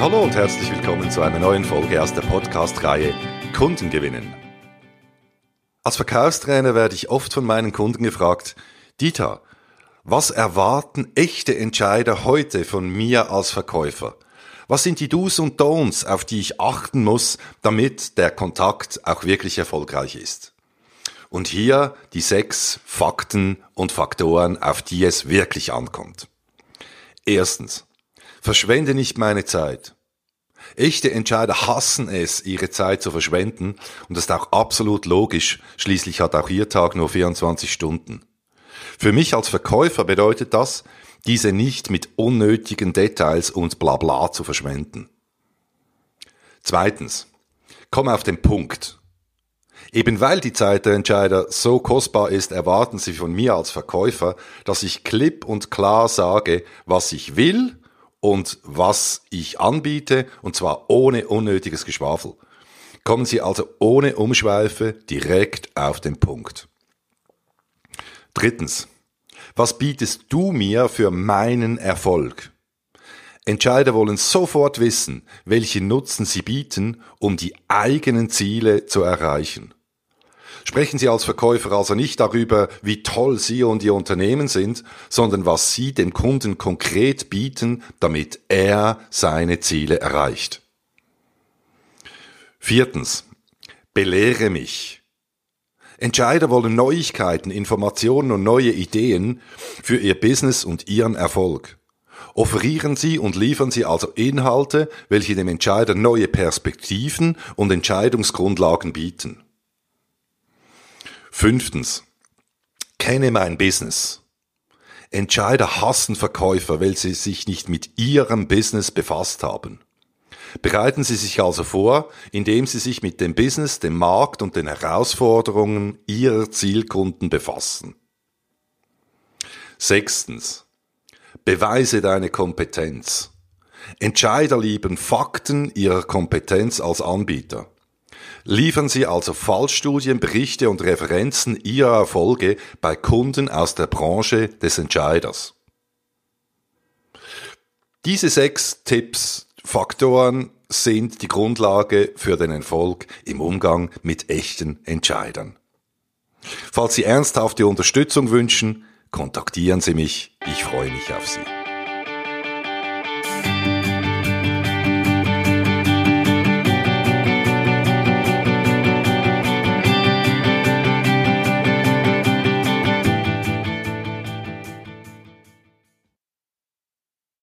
Hallo und herzlich willkommen zu einer neuen Folge aus der Podcast-Reihe Kunden gewinnen. Als Verkaufstrainer werde ich oft von meinen Kunden gefragt, Dieter, was erwarten echte Entscheider heute von mir als Verkäufer? Was sind die Do's und Don'ts, auf die ich achten muss, damit der Kontakt auch wirklich erfolgreich ist? Und hier die sechs Fakten und Faktoren, auf die es wirklich ankommt. Erstens. Verschwende nicht meine Zeit. Echte Entscheider hassen es, ihre Zeit zu verschwenden, und das ist auch absolut logisch, schließlich hat auch ihr Tag nur 24 Stunden. Für mich als Verkäufer bedeutet das, diese nicht mit unnötigen Details und Blabla zu verschwenden. Zweitens, komm auf den Punkt. Eben weil die Zeit der Entscheider so kostbar ist, erwarten sie von mir als Verkäufer, dass ich klipp und klar sage, was ich will und was ich anbiete, und zwar ohne unnötiges Geschwafel. Kommen Sie also ohne Umschweife direkt auf den Punkt. Drittens. Was bietest du mir für meinen Erfolg? Entscheider wollen sofort wissen, welche Nutzen sie bieten, um die eigenen Ziele zu erreichen. Sprechen Sie als Verkäufer also nicht darüber, wie toll Sie und Ihr Unternehmen sind, sondern was Sie dem Kunden konkret bieten, damit er seine Ziele erreicht. Viertens. Belehre mich. Entscheider wollen Neuigkeiten, Informationen und neue Ideen für ihr Business und ihren Erfolg. Offerieren Sie und liefern Sie also Inhalte, welche dem Entscheider neue Perspektiven und Entscheidungsgrundlagen bieten. Fünftens. Kenne mein Business. Entscheider hassen Verkäufer, weil sie sich nicht mit ihrem Business befasst haben. Bereiten Sie sich also vor, indem Sie sich mit dem Business, dem Markt und den Herausforderungen Ihrer Zielkunden befassen. Sechstens. Beweise deine Kompetenz. Entscheider lieben Fakten ihrer Kompetenz als Anbieter. Liefern Sie also Fallstudien, Berichte und Referenzen Ihrer Erfolge bei Kunden aus der Branche des Entscheiders. Diese sechs Tipps, Faktoren sind die Grundlage für den Erfolg im Umgang mit echten Entscheidern. Falls Sie ernsthafte Unterstützung wünschen, kontaktieren Sie mich. Ich freue mich auf Sie.